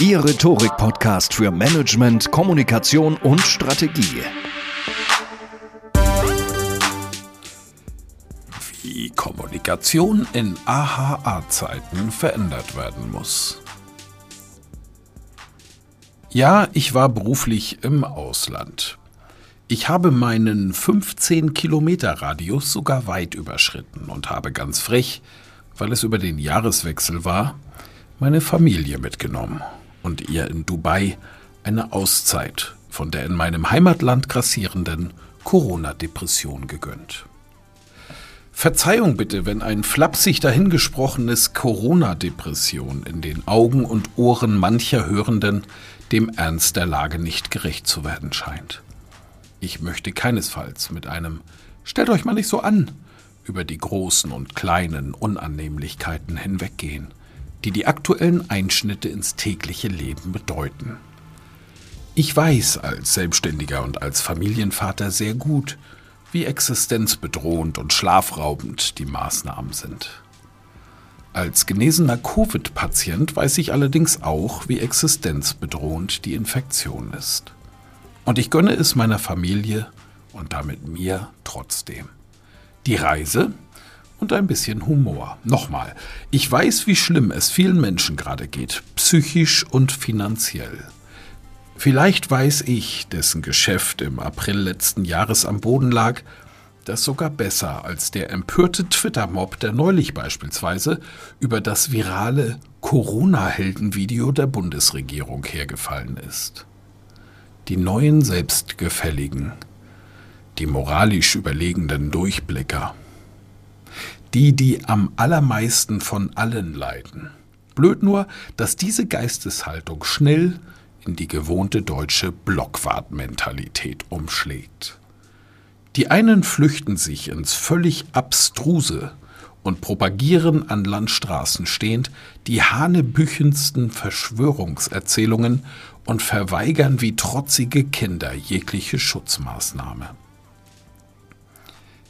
Ihr Rhetorik-Podcast für Management, Kommunikation und Strategie. Wie Kommunikation in AHA-Zeiten verändert werden muss. Ja, ich war beruflich im Ausland. Ich habe meinen 15 Kilometer Radius sogar weit überschritten und habe ganz frech, weil es über den Jahreswechsel war, meine Familie mitgenommen und ihr in Dubai eine Auszeit von der in meinem Heimatland grassierenden Corona-Depression gegönnt. Verzeihung bitte, wenn ein flapsig dahingesprochenes Corona-Depression in den Augen und Ohren mancher Hörenden dem Ernst der Lage nicht gerecht zu werden scheint. Ich möchte keinesfalls mit einem Stellt euch mal nicht so an über die großen und kleinen Unannehmlichkeiten hinweggehen die die aktuellen Einschnitte ins tägliche Leben bedeuten. Ich weiß als Selbstständiger und als Familienvater sehr gut, wie existenzbedrohend und schlafraubend die Maßnahmen sind. Als genesener Covid-Patient weiß ich allerdings auch, wie existenzbedrohend die Infektion ist. Und ich gönne es meiner Familie und damit mir trotzdem. Die Reise, und ein bisschen Humor. Nochmal, ich weiß, wie schlimm es vielen Menschen gerade geht, psychisch und finanziell. Vielleicht weiß ich, dessen Geschäft im April letzten Jahres am Boden lag, das sogar besser als der empörte Twitter-Mob, der neulich beispielsweise über das virale Corona-Helden-Video der Bundesregierung hergefallen ist. Die neuen Selbstgefälligen, die moralisch überlegenden Durchblicker, die, die am allermeisten von allen leiden. Blöd nur, dass diese Geisteshaltung schnell in die gewohnte deutsche Blockwartmentalität umschlägt. Die einen flüchten sich ins völlig Abstruse und propagieren an Landstraßen stehend die hanebüchendsten Verschwörungserzählungen und verweigern wie trotzige Kinder jegliche Schutzmaßnahme.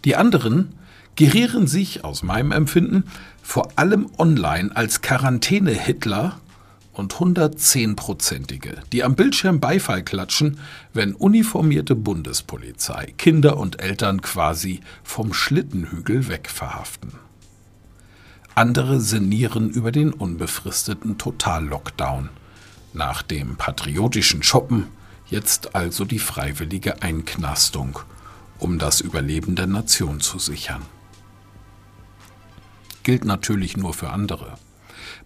Die anderen gerieren sich aus meinem Empfinden vor allem online als Quarantäne-Hitler und 110-Prozentige, die am Bildschirm Beifall klatschen, wenn uniformierte Bundespolizei Kinder und Eltern quasi vom Schlittenhügel wegverhaften. Andere sinnieren über den unbefristeten Totallockdown. Nach dem patriotischen Shoppen jetzt also die freiwillige Einknastung, um das Überleben der Nation zu sichern gilt natürlich nur für andere.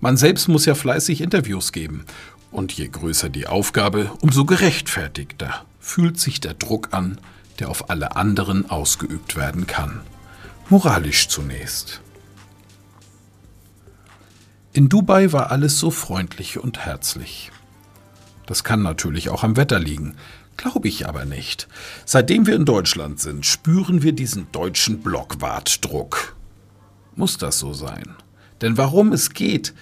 Man selbst muss ja fleißig Interviews geben. Und je größer die Aufgabe, umso gerechtfertigter fühlt sich der Druck an, der auf alle anderen ausgeübt werden kann. Moralisch zunächst. In Dubai war alles so freundlich und herzlich. Das kann natürlich auch am Wetter liegen, glaube ich aber nicht. Seitdem wir in Deutschland sind, spüren wir diesen deutschen Blockwartdruck muss das so sein. Denn warum es geht,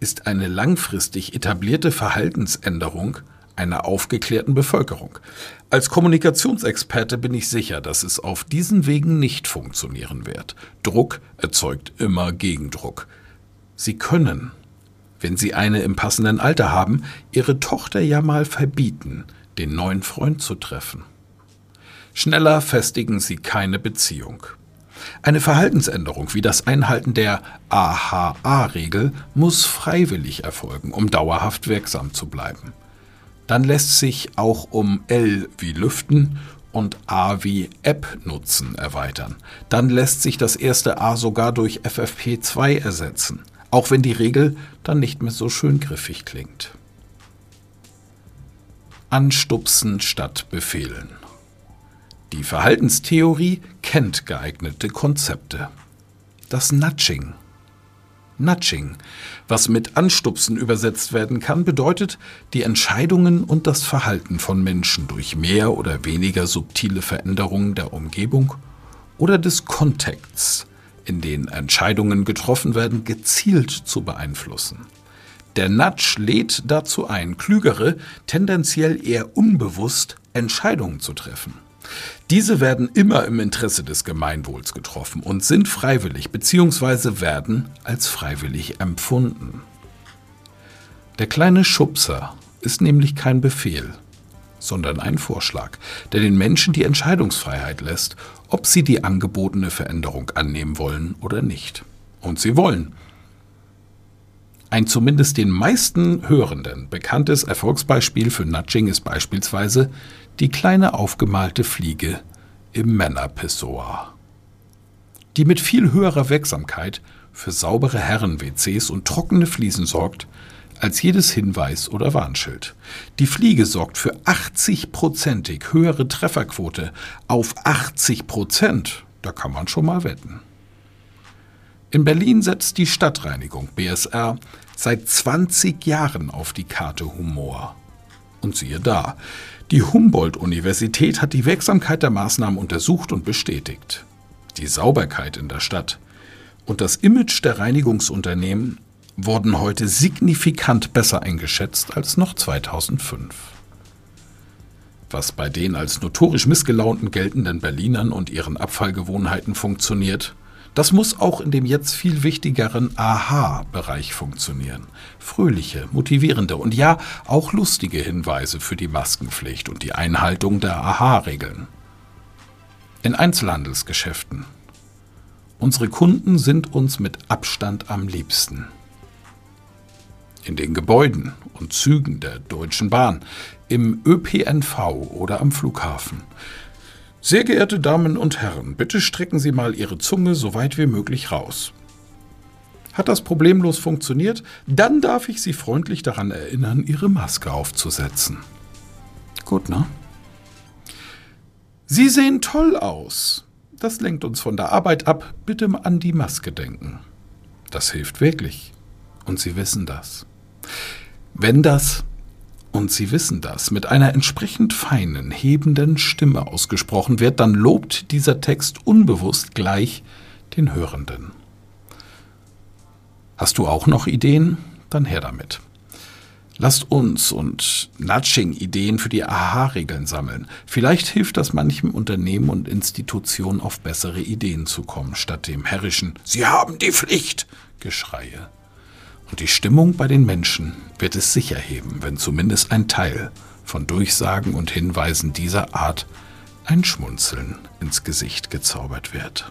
ist eine langfristig etablierte Verhaltensänderung einer aufgeklärten Bevölkerung. Als Kommunikationsexperte bin ich sicher, dass es auf diesen Wegen nicht funktionieren wird. Druck erzeugt immer Gegendruck. Sie können, wenn Sie eine im passenden Alter haben, Ihre Tochter ja mal verbieten, den neuen Freund zu treffen. Schneller festigen Sie keine Beziehung. Eine Verhaltensänderung wie das Einhalten der AHA-Regel muss freiwillig erfolgen, um dauerhaft wirksam zu bleiben. Dann lässt sich auch um L wie Lüften und A wie App nutzen erweitern. Dann lässt sich das erste A sogar durch FFP2 ersetzen, auch wenn die Regel dann nicht mehr so schön griffig klingt. Anstupsen statt befehlen. Die Verhaltenstheorie kennt geeignete Konzepte. Das Nudging. Nudging, was mit Anstupsen übersetzt werden kann, bedeutet, die Entscheidungen und das Verhalten von Menschen durch mehr oder weniger subtile Veränderungen der Umgebung oder des Kontexts, in den Entscheidungen getroffen werden, gezielt zu beeinflussen. Der Nudge lädt dazu ein, klügere, tendenziell eher unbewusst Entscheidungen zu treffen. Diese werden immer im Interesse des Gemeinwohls getroffen und sind freiwillig bzw. werden als freiwillig empfunden. Der kleine Schubser ist nämlich kein Befehl, sondern ein Vorschlag, der den Menschen die Entscheidungsfreiheit lässt, ob sie die angebotene Veränderung annehmen wollen oder nicht. Und sie wollen. Ein zumindest den meisten Hörenden bekanntes Erfolgsbeispiel für Nudging ist beispielsweise die kleine aufgemalte Fliege im Männerpissoir, die mit viel höherer Wirksamkeit für saubere Herren-WCs und trockene Fliesen sorgt, als jedes Hinweis oder Warnschild. Die Fliege sorgt für 80-prozentig höhere Trefferquote auf 80 Prozent. Da kann man schon mal wetten. In Berlin setzt die Stadtreinigung BSR seit 20 Jahren auf die Karte Humor. Und siehe da, die Humboldt-Universität hat die Wirksamkeit der Maßnahmen untersucht und bestätigt. Die Sauberkeit in der Stadt und das Image der Reinigungsunternehmen wurden heute signifikant besser eingeschätzt als noch 2005. Was bei den als notorisch missgelaunten geltenden Berlinern und ihren Abfallgewohnheiten funktioniert, das muss auch in dem jetzt viel wichtigeren Aha-Bereich funktionieren. Fröhliche, motivierende und ja auch lustige Hinweise für die Maskenpflicht und die Einhaltung der Aha-Regeln. In Einzelhandelsgeschäften. Unsere Kunden sind uns mit Abstand am liebsten. In den Gebäuden und Zügen der Deutschen Bahn, im ÖPNV oder am Flughafen sehr geehrte Damen und Herren, bitte strecken Sie mal Ihre Zunge so weit wie möglich raus. Hat das problemlos funktioniert? Dann darf ich Sie freundlich daran erinnern, Ihre Maske aufzusetzen. Gut, ne? Sie sehen toll aus. Das lenkt uns von der Arbeit ab. Bitte an die Maske denken. Das hilft wirklich. Und Sie wissen das. Wenn das und Sie wissen das, mit einer entsprechend feinen, hebenden Stimme ausgesprochen wird, dann lobt dieser Text unbewusst gleich den Hörenden. Hast du auch noch Ideen? Dann her damit. Lasst uns und Nudging-Ideen für die Aha-Regeln sammeln. Vielleicht hilft das manchem Unternehmen und Institution auf bessere Ideen zu kommen, statt dem herrischen Sie haben die Pflicht Geschreie. Und die Stimmung bei den Menschen wird es sicher heben, wenn zumindest ein Teil von Durchsagen und Hinweisen dieser Art ein Schmunzeln ins Gesicht gezaubert wird.